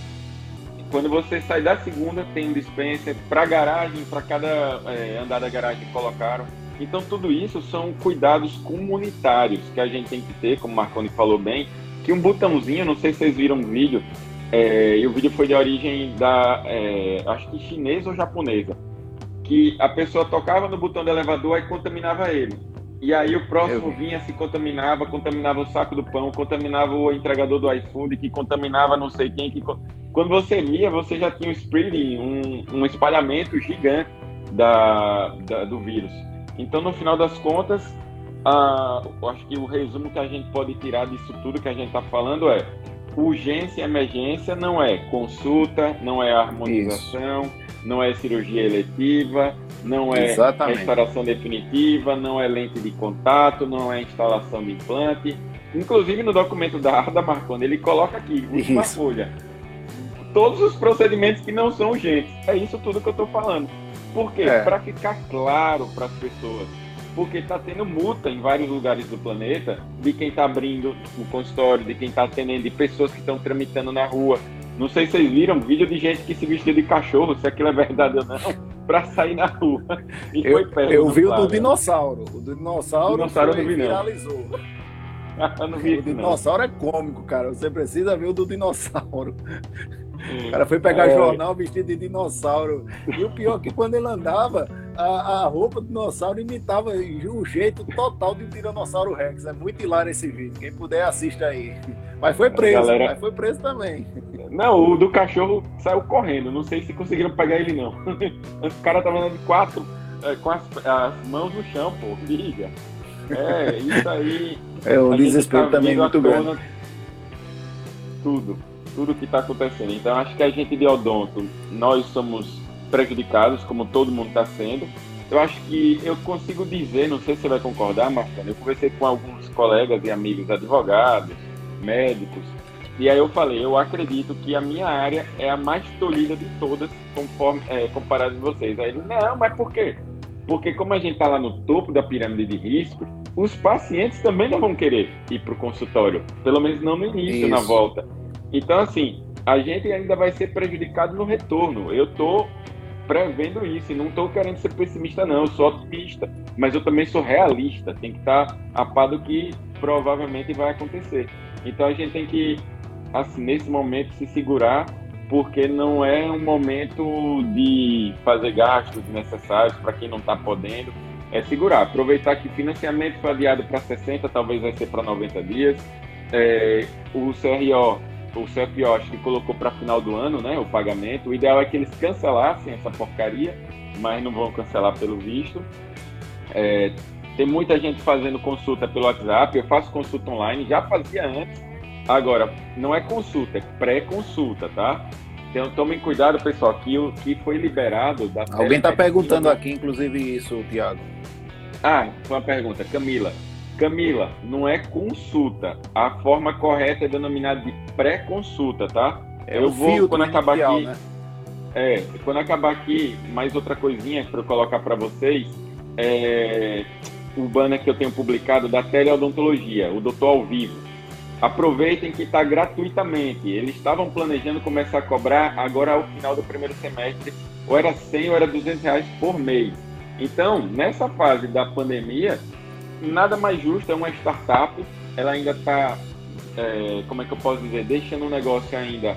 Quando você sai da segunda, tem um dispenser para garagem, para cada é, andar da garagem que colocaram. Então, tudo isso são cuidados comunitários que a gente tem que ter, como o Marconi falou bem, que um botãozinho, não sei se vocês viram o vídeo, é, e o vídeo foi de origem da, é, acho que chinesa ou japonesa que a pessoa tocava no botão do elevador e contaminava ele. E aí o próximo Eu... vinha, se contaminava, contaminava o saco do pão, contaminava o entregador do iFood, que contaminava não sei quem. Que... Quando você via, você já tinha um spreading, um, um espalhamento gigante da, da, do vírus. Então, no final das contas, acho que o resumo que a gente pode tirar disso tudo que a gente está falando é urgência e emergência não é consulta, não é harmonização, Isso não é cirurgia eletiva, não é Exatamente. restauração definitiva, não é lente de contato, não é instalação de implante. Inclusive no documento da Arda Marconi, ele coloca aqui, última isso. folha, todos os procedimentos que não são urgentes. É isso tudo que eu estou falando. Por quê? É. Para ficar claro para as pessoas. Porque está tendo multa em vários lugares do planeta de quem está abrindo o consultório, de quem está atendendo, de pessoas que estão tramitando na rua, não sei se vocês viram vídeo de gente que se vestia de cachorro, se aquilo é verdade ou não, [laughs] para sair na rua. E eu, foi Eu vi o do dinossauro. O do dinossauro, o dinossauro foi, viralizou. [laughs] não vi o dinossauro não. é cômico, cara. Você precisa ver o do dinossauro. O cara foi pegar é. jornal vestido de dinossauro. E o pior é que quando ele andava, a, a roupa do dinossauro imitava o jeito total de um Tiranossauro Rex. É muito hilário esse vídeo. Quem puder, assista aí. Mas foi preso, galera... mas foi preso também. Não, o do cachorro saiu correndo. Não sei se conseguiram pegar ele, não. [laughs] O cara tava andando de quatro, é, com as, as, mãos no chão, pô. Liga. É, isso aí. [laughs] É, o desespero tá também é muito grande. Tudo, tudo que está acontecendo. Então, acho que a gente de odonto, nós somos prejudicados, como todo mundo está sendo. Eu acho que eu consigo dizer, não sei se você vai concordar, Marcano, eu conversei com alguns colegas e amigos advogados, médicos, e aí eu falei, eu acredito que a minha área é a mais tolhida de todas, conforme é, comparado com vocês. Aí ele, não, mas por quê? Porque como a gente está lá no topo da pirâmide de risco, os pacientes também não vão querer ir para o consultório, pelo menos não no início, Isso. na volta. Então, assim, a gente ainda vai ser prejudicado no retorno. Eu estou prevendo isso e não estou querendo ser pessimista, não. Eu sou otimista, mas eu também sou realista. Tem que estar tá a par do que provavelmente vai acontecer. Então, a gente tem que assim, nesse momento, se segurar, porque não é um momento de fazer gastos necessários para quem não está podendo. É segurar, aproveitar que financiamento foi adiado para 60, talvez vai ser para 90 dias. É, o CRO, o CFO acho que colocou para final do ano né, o pagamento. O ideal é que eles cancelassem essa porcaria, mas não vão cancelar pelo visto. É, tem muita gente fazendo consulta pelo WhatsApp, eu faço consulta online, já fazia antes, Agora, não é consulta, é pré-consulta, tá? Então tomem cuidado, pessoal, que o que foi liberado da Alguém está perguntando aqui, inclusive, isso, Tiago. Ah, foi uma pergunta. Camila. Camila, não é consulta. A forma correta é denominada de pré-consulta, tá? É eu vou, quando acabar aqui. Né? É, quando acabar aqui, mais outra coisinha para eu colocar para vocês. É, o banner que eu tenho publicado da teleodontologia, o doutor ao vivo aproveitem que está gratuitamente. Eles estavam planejando começar a cobrar agora ao final do primeiro semestre, ou era 100 ou era 200 reais por mês. Então, nessa fase da pandemia, nada mais justo é uma startup, ela ainda está, é, como é que eu posso dizer, deixando o negócio ainda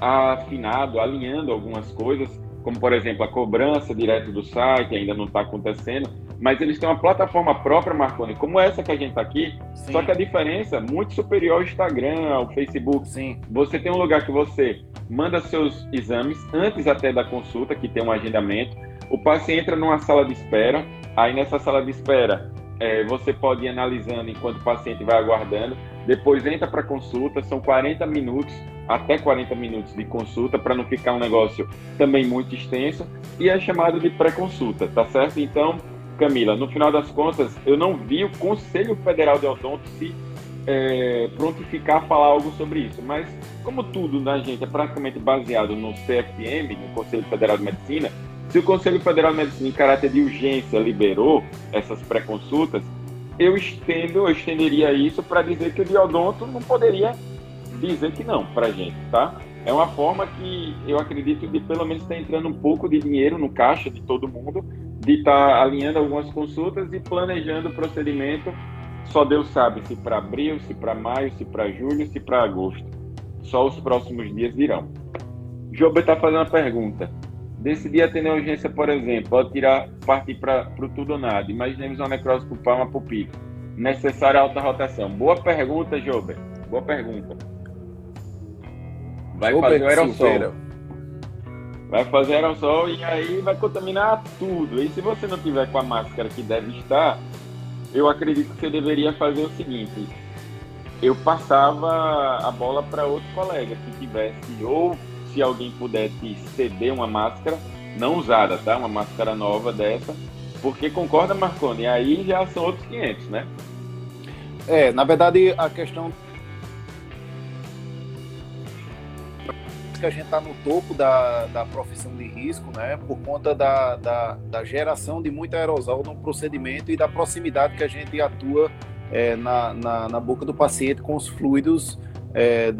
afinado, alinhando algumas coisas, como por exemplo a cobrança direto do site ainda não está acontecendo, mas eles têm uma plataforma própria, Marconi, como essa que a gente está aqui, Sim. só que a diferença é muito superior ao Instagram, ao Facebook. Sim. Você tem um lugar que você manda seus exames antes até da consulta, que tem um agendamento. O paciente entra numa sala de espera, aí nessa sala de espera é, você pode ir analisando enquanto o paciente vai aguardando. Depois entra para consulta, são 40 minutos, até 40 minutos de consulta, para não ficar um negócio também muito extenso. E é chamado de pré-consulta, tá certo? Então, Camila, no final das contas, eu não vi o Conselho Federal de Odonto se é, prontificar a falar algo sobre isso, mas como tudo na gente é praticamente baseado no CFM, no Conselho Federal de Medicina, se o Conselho Federal de Medicina, em caráter de urgência, liberou essas pré-consultas, eu estendo, eu estenderia isso para dizer que o diodonto não poderia dizer que não para a gente, tá? É uma forma que eu acredito de pelo menos estar tá entrando um pouco de dinheiro no caixa de todo mundo, de estar tá alinhando algumas consultas e planejando o procedimento. Só Deus sabe se para abril, se para maio, se para julho, se para agosto. Só os próximos dias dirão. Jobe está fazendo uma pergunta. Decidir atender a urgência, por exemplo, pode tirar, partir para o tudo ou nada. Imaginemos uma necrose pulpar, uma pupila. Necessária alta rotação. Boa pergunta, Jober. Boa pergunta. Vai Jober fazer o aerossol. Vai fazer aerossol e aí vai contaminar tudo. E se você não tiver com a máscara que deve estar, eu acredito que você deveria fazer o seguinte: eu passava a bola para outro colega que tivesse ou se alguém pudesse ceder uma máscara não usada, tá? Uma máscara nova dessa, porque concorda, Marconi? Aí já são outros 500, né? É, na verdade, a questão que a gente está no topo da, da profissão de risco, né? Por conta da, da, da geração de muito aerosol no procedimento e da proximidade que a gente atua é, na, na, na boca do paciente com os fluidos é,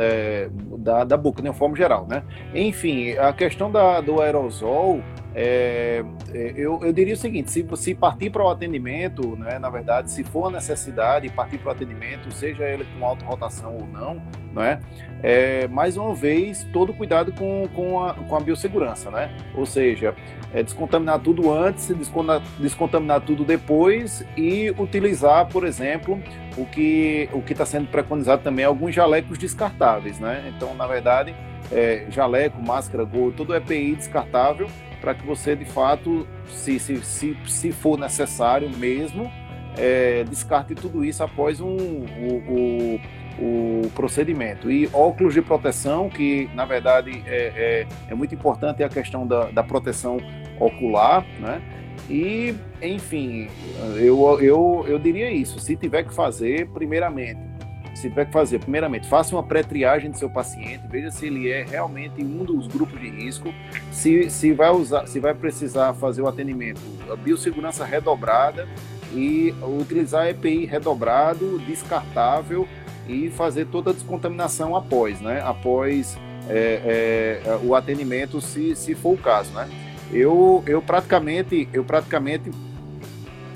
da, da boca, de uma forma geral, né? Enfim, a questão da, do aerosol, é, é eu, eu diria o seguinte, se, se partir para o atendimento, né, na verdade, se for necessidade partir para o atendimento, seja ele com alta rotação ou não, né, é, mais uma vez, todo cuidado com, com, a, com a biossegurança, né? Ou seja, é, descontaminar tudo antes, descontaminar, tudo depois e utilizar, por exemplo, o que o está sendo preconizado também alguns jalecos descartáveis, né? Então, na verdade, é, jaleco, máscara, gol, todo EPI descartável para que você, de fato, se, se, se, se for necessário mesmo, é, descarte tudo isso após um, o, o o procedimento. E óculos de proteção, que na verdade é, é, é muito importante a questão da, da proteção ocular, né? E, enfim, eu, eu, eu diria isso. Se tiver que fazer, primeiramente, se que fazer, primeiramente, faça uma pré-triagem do seu paciente, veja se ele é realmente um dos grupos de risco, se, se, vai, usar, se vai precisar fazer o atendimento, a biossegurança redobrada e utilizar EPI redobrado, descartável e fazer toda a descontaminação após, né? Após é, é, o atendimento, se, se for o caso, né? Eu, eu praticamente, eu praticamente,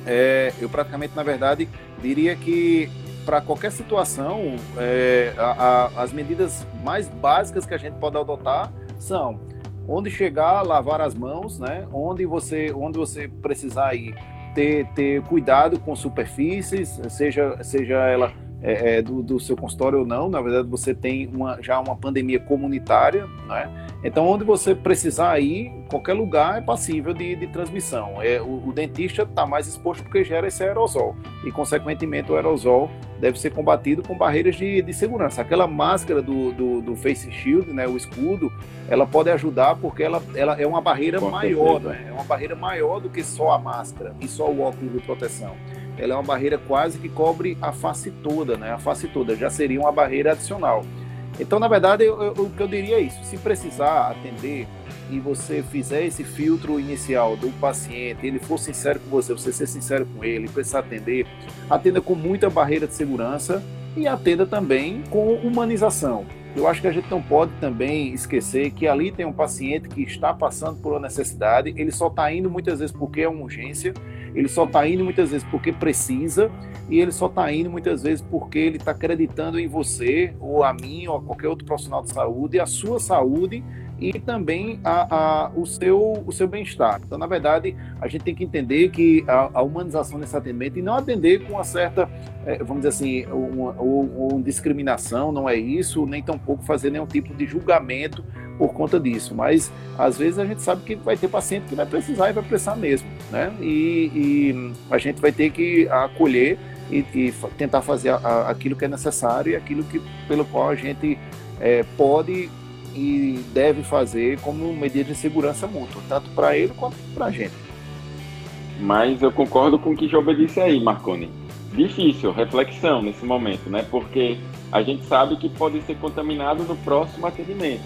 é, eu praticamente, na verdade, diria que para qualquer situação, é, a, a, as medidas mais básicas que a gente pode adotar são onde chegar, lavar as mãos, né? Onde você, onde você precisar ir, ter, ter cuidado com superfícies, seja, seja ela é, é, do, do, seu consultório ou não. Na verdade, você tem uma, já uma pandemia comunitária, né? Então, onde você precisar ir, qualquer lugar é passível de, de transmissão. É, o, o dentista está mais exposto porque gera esse aerosol e, consequentemente, o aerosol deve ser combatido com barreiras de, de segurança. Aquela máscara do, do, do, face shield, né, o escudo, ela pode ajudar porque ela, ela é uma barreira com maior, né? é uma barreira maior do que só a máscara e só o óculos de proteção ela é uma barreira quase que cobre a face toda, né? A face toda já seria uma barreira adicional. Então, na verdade, o que eu diria é isso: se precisar atender e você fizer esse filtro inicial do paciente, ele for sincero com você, você ser sincero com ele, precisar atender, atenda com muita barreira de segurança e atenda também com humanização. Eu acho que a gente não pode também esquecer que ali tem um paciente que está passando por uma necessidade, ele só está indo muitas vezes porque é uma urgência ele só está indo muitas vezes porque precisa e ele só está indo muitas vezes porque ele está acreditando em você, ou a mim, ou a qualquer outro profissional de saúde, a sua saúde e também a, a, o seu, o seu bem-estar. Então, na verdade, a gente tem que entender que a, a humanização nesse atendimento e não atender com uma certa, vamos dizer assim, uma, discriminação, não é isso, nem tampouco fazer nenhum tipo de julgamento por conta disso. Mas às vezes a gente sabe que vai ter paciente que vai precisar e vai precisar mesmo, né? E, e a gente vai ter que acolher e, e tentar fazer a, aquilo que é necessário e aquilo que, pelo qual a gente é, pode e deve fazer como medida de segurança mútua, tanto para ele quanto para a gente. Mas eu concordo com o que Jobe disse aí, Marconi. Difícil, reflexão nesse momento, né? Porque a gente sabe que pode ser contaminado no próximo atendimento.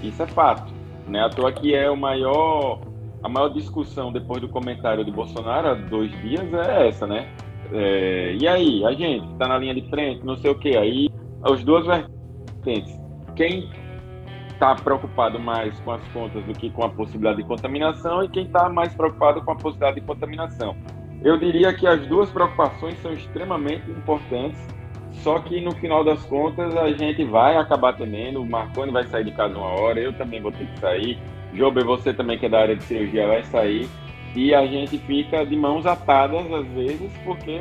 Isso é fato. Né? À toa que é o maior, a maior discussão depois do comentário de Bolsonaro há dois dias é essa, né? É, e aí, a gente está na linha de frente, não sei o que. Aí, as duas vertentes. Quem está preocupado mais com as contas do que com a possibilidade de contaminação e quem está mais preocupado com a possibilidade de contaminação. Eu diria que as duas preocupações são extremamente importantes, só que no final das contas a gente vai acabar temendo. O Marconi vai sair de casa uma hora, eu também vou ter que sair. Jobe, você também que é da área de cirurgia vai sair. E a gente fica de mãos atadas às vezes, porque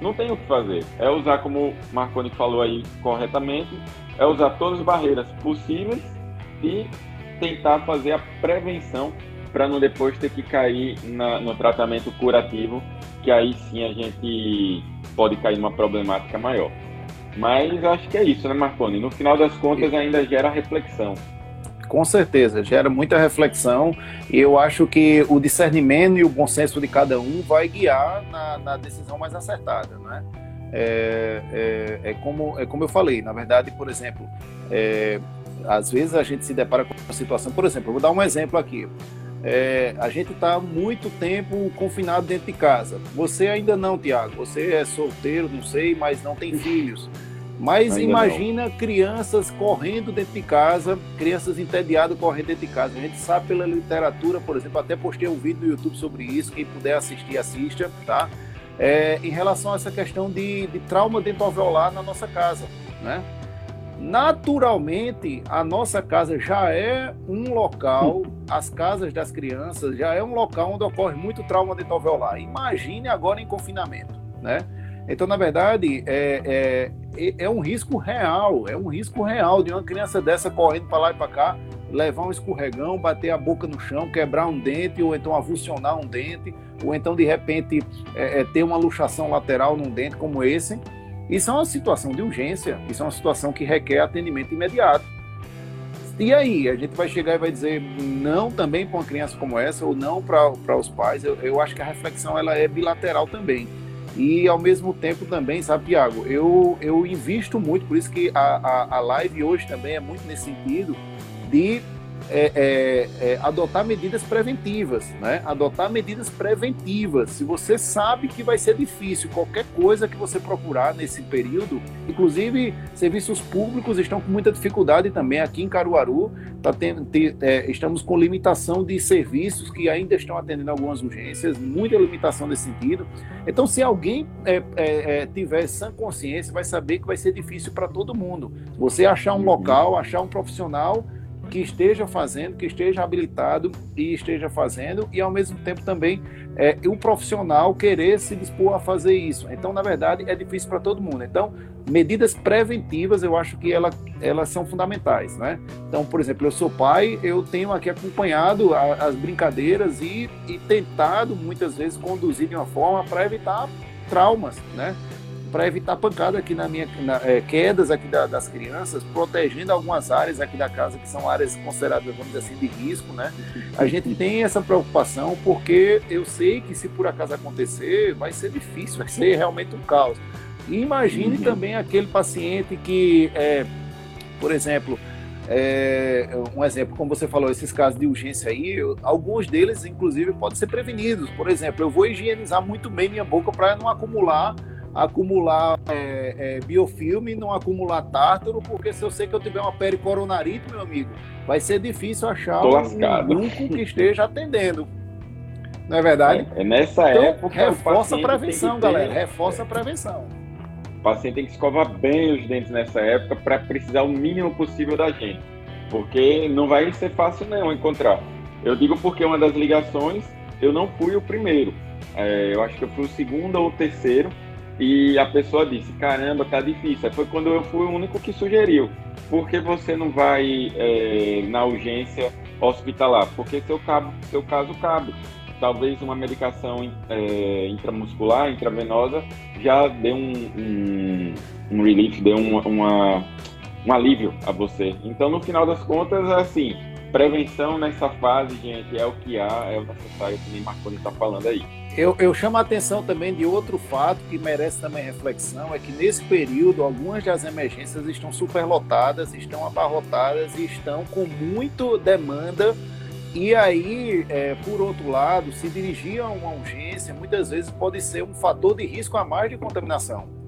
não tem o que fazer. É usar, como o Marconi falou aí corretamente, é usar todas as barreiras possíveis e tentar fazer a prevenção para não depois ter que cair na, no tratamento curativo, que aí sim a gente pode cair numa problemática maior. Mas acho que é isso, né, Marconi? No final das contas, ainda gera reflexão. Com certeza, gera muita reflexão e eu acho que o discernimento e o bom senso de cada um vai guiar na, na decisão mais acertada, né? É, é, é, como, é como eu falei, na verdade, por exemplo, é, às vezes a gente se depara com uma situação, por exemplo, vou dar um exemplo aqui. É, a gente está muito tempo confinado dentro de casa. Você ainda não, Tiago. Você é solteiro, não sei, mas não tem filhos. Mas ainda imagina não. crianças correndo dentro de casa, crianças entediadas correndo dentro de casa. A gente sabe pela literatura, por exemplo, até postei um vídeo no YouTube sobre isso. Quem puder assistir, assista, tá? É, em relação a essa questão de, de trauma dentoalveolar na nossa casa, né? Naturalmente, a nossa casa já é um local, as casas das crianças já é um local onde ocorre muito trauma dentoalveolar. Imagine agora em confinamento, né? Então, na verdade, é, é, é um risco real, é um risco real de uma criança dessa correndo para lá e para cá, levar um escorregão, bater a boca no chão, quebrar um dente, ou então avulsionar um dente, ou então, de repente, é, é ter uma luxação lateral num dente como esse isso é uma situação de urgência, isso é uma situação que requer atendimento imediato. E aí, a gente vai chegar e vai dizer não também para uma criança como essa, ou não para os pais. Eu, eu acho que a reflexão ela é bilateral também. E ao mesmo tempo também, sabe, Tiago, eu, eu invisto muito, por isso que a, a, a live hoje também é muito nesse sentido de é, é, é, adotar medidas preventivas, né? Adotar medidas preventivas. Se você sabe que vai ser difícil, qualquer coisa que você procurar nesse período, inclusive serviços públicos estão com muita dificuldade também. Aqui em Caruaru, tá tendo, é, estamos com limitação de serviços que ainda estão atendendo algumas urgências, muita limitação nesse sentido. Então, se alguém é, é, tiver sã consciência, vai saber que vai ser difícil para todo mundo. Você achar um local, achar um profissional que esteja fazendo, que esteja habilitado e esteja fazendo, e ao mesmo tempo também é, o profissional querer se dispor a fazer isso. Então, na verdade, é difícil para todo mundo. Então, medidas preventivas, eu acho que ela, elas são fundamentais, né? Então, por exemplo, eu sou pai, eu tenho aqui acompanhado a, as brincadeiras e, e tentado, muitas vezes, conduzir de uma forma para evitar traumas, né? Para evitar pancada aqui na minha na, é, quedas aqui da, das crianças, protegendo algumas áreas aqui da casa que são áreas consideradas, vamos dizer assim, de risco, né? A gente tem essa preocupação porque eu sei que se por acaso acontecer, vai ser difícil, vai ser realmente um caos. E imagine uhum. também aquele paciente que, é, por exemplo, é, um exemplo, como você falou, esses casos de urgência aí, eu, alguns deles, inclusive, podem ser prevenidos. Por exemplo, eu vou higienizar muito bem minha boca para não acumular acumular é, é, biofilme, não acumular tártaro, porque se eu sei que eu tiver uma pericoronarite, meu amigo, vai ser difícil achar um, um grupo que esteja atendendo. Não é verdade? É, é nessa então, época. Reforça a prevenção, ter... galera. Reforça a prevenção. O paciente tem que escovar bem os dentes nessa época para precisar o mínimo possível da gente. Porque não vai ser fácil não encontrar. Eu digo porque uma das ligações, eu não fui o primeiro. É, eu acho que eu fui o segundo ou o terceiro E a pessoa disse, caramba, tá difícil. Aí foi quando eu fui o único que sugeriu. Por que você não vai é, na urgência hospitalar? Porque seu, cabo, seu caso cabe. Talvez uma medicação é, intramuscular, intravenosa, já dê um, um, um relief, dê um, uma, um alívio a você. Então, no final das contas, é assim, prevenção nessa fase, gente, é o que há, é o necessário, que nem Marconi está falando aí. Eu, eu, chamo a atenção também de outro fato que merece também reflexão, é que nesse período algumas das emergências estão superlotadas, estão abarrotadas e estão com muito demanda e aí, é, por outro lado, se dirigir a uma urgência muitas vezes pode ser um fator de risco a mais de contaminação.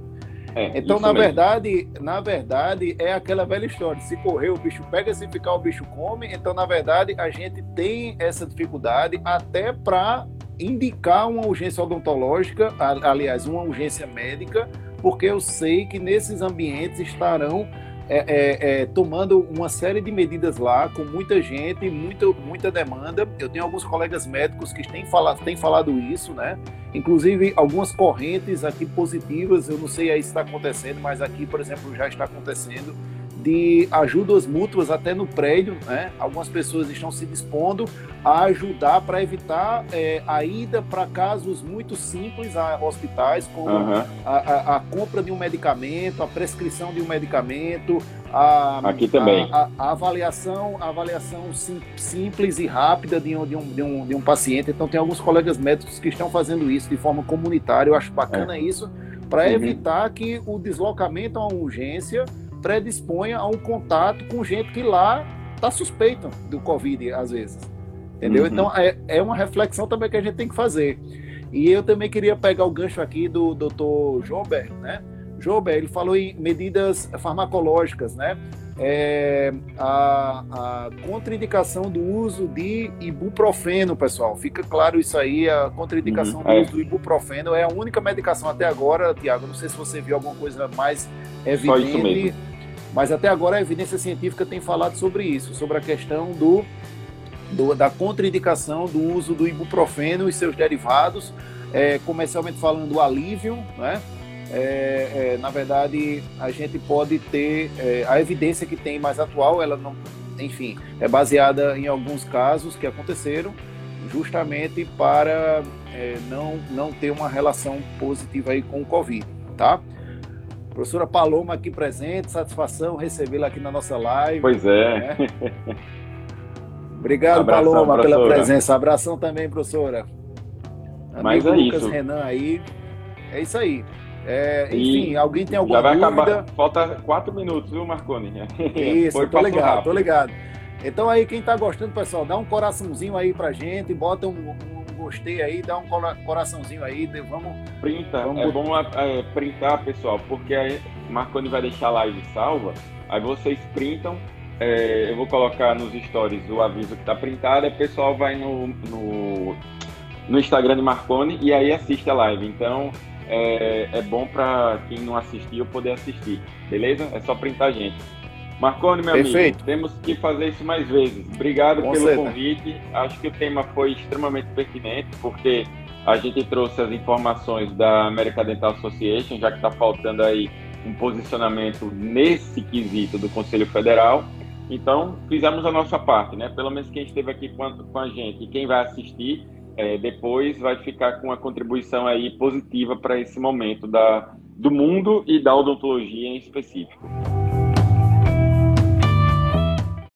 É, então, na mesmo. verdade, na verdade, é aquela velha história: se correr o bicho pega, se ficar o bicho come. Então, na verdade, a gente tem essa dificuldade até para indicar uma urgência odontológica, aliás, uma urgência médica, porque eu sei que nesses ambientes estarão é, é, é, tomando uma série de medidas lá, com muita gente, muita, muita demanda. Eu tenho alguns colegas médicos que têm falado, têm falado isso, né? Inclusive algumas correntes aqui positivas, eu não sei aí se está acontecendo, mas aqui, por exemplo, já está acontecendo de ajudas mútuas até no prédio, né? Algumas pessoas estão se dispondo a ajudar para evitar é, a ida para casos muito simples a hospitais, como uhum. a, a, a, compra de um medicamento, a prescrição de um medicamento, a, Aqui também. A, a, avaliação, avaliação sim, simples e rápida de um, de, um, de, um, de um paciente. Então, tem alguns colegas médicos que estão fazendo isso de forma comunitária. Eu acho bacana é. isso, para uhum. evitar que o deslocamento a uma urgência predisponha a um contato com gente que lá está suspeita do Covid, às vezes. Entendeu? Uhum. Então, é, é uma reflexão também que a gente tem que fazer. E eu também queria pegar o gancho aqui do Dr. Jober, né? Jober, ele falou em medidas farmacológicas, né? É, a, a, contraindicação do uso de ibuprofeno, pessoal. Fica claro isso aí, a contraindicação uhum, do é. uso do ibuprofeno é a única medicação até agora, Tiago. Não sei se você viu alguma coisa mais evidente, mas até agora a evidência científica tem falado sobre isso, sobre a questão do, do da contraindicação do uso do ibuprofeno e seus derivados, é, comercialmente falando, o alívio, né? É, é, na verdade, a gente pode ter é, a evidência que tem mais atual, ela não, enfim, é baseada em alguns casos que aconteceram, justamente para é, não, não ter uma relação positiva aí com o Covid, tá? Professora Paloma aqui presente, satisfação recebê-la aqui na nossa live. Pois é. Né? Obrigado, Abração, Paloma, professora. pela presença. Abração também, professora. Amigo Mas é Lucas isso. Renan aí. É isso aí. É, enfim, e alguém tem alguma já vai dúvida? Acabar. Falta quatro minutos, viu, Marconi? [laughs] Isso, Foi tô ligado, rápido. tô ligado. Então aí, quem tá gostando, pessoal, dá um coraçãozinho aí pra gente, bota um, um gostei aí, dá um coraçãozinho aí, vamos. Printa, vamos... é bom é, printar, pessoal, porque aí Marconi vai deixar a live salva, aí vocês printam, é, eu vou colocar nos stories o aviso que tá printado, aí o pessoal vai no, no, no Instagram de Marconi e aí assiste a live. Então é, é bom para quem não assistiu poder assistir, beleza? É só printar a gente. Marconi, meu Perfeito. amigo, temos que fazer isso mais vezes. Obrigado Com pelo certeza. convite. Acho que o tema foi extremamente pertinente, porque a gente trouxe as informações da American Dental Association, já que está faltando aí um posicionamento nesse quesito do Conselho Federal. Então, fizemos a nossa parte, né? Pelo menos quem esteve aqui com a, gente e quem vai assistir é, depois vai ficar com uma contribuição aí positiva para esse momento da, do mundo e da odontologia em específico.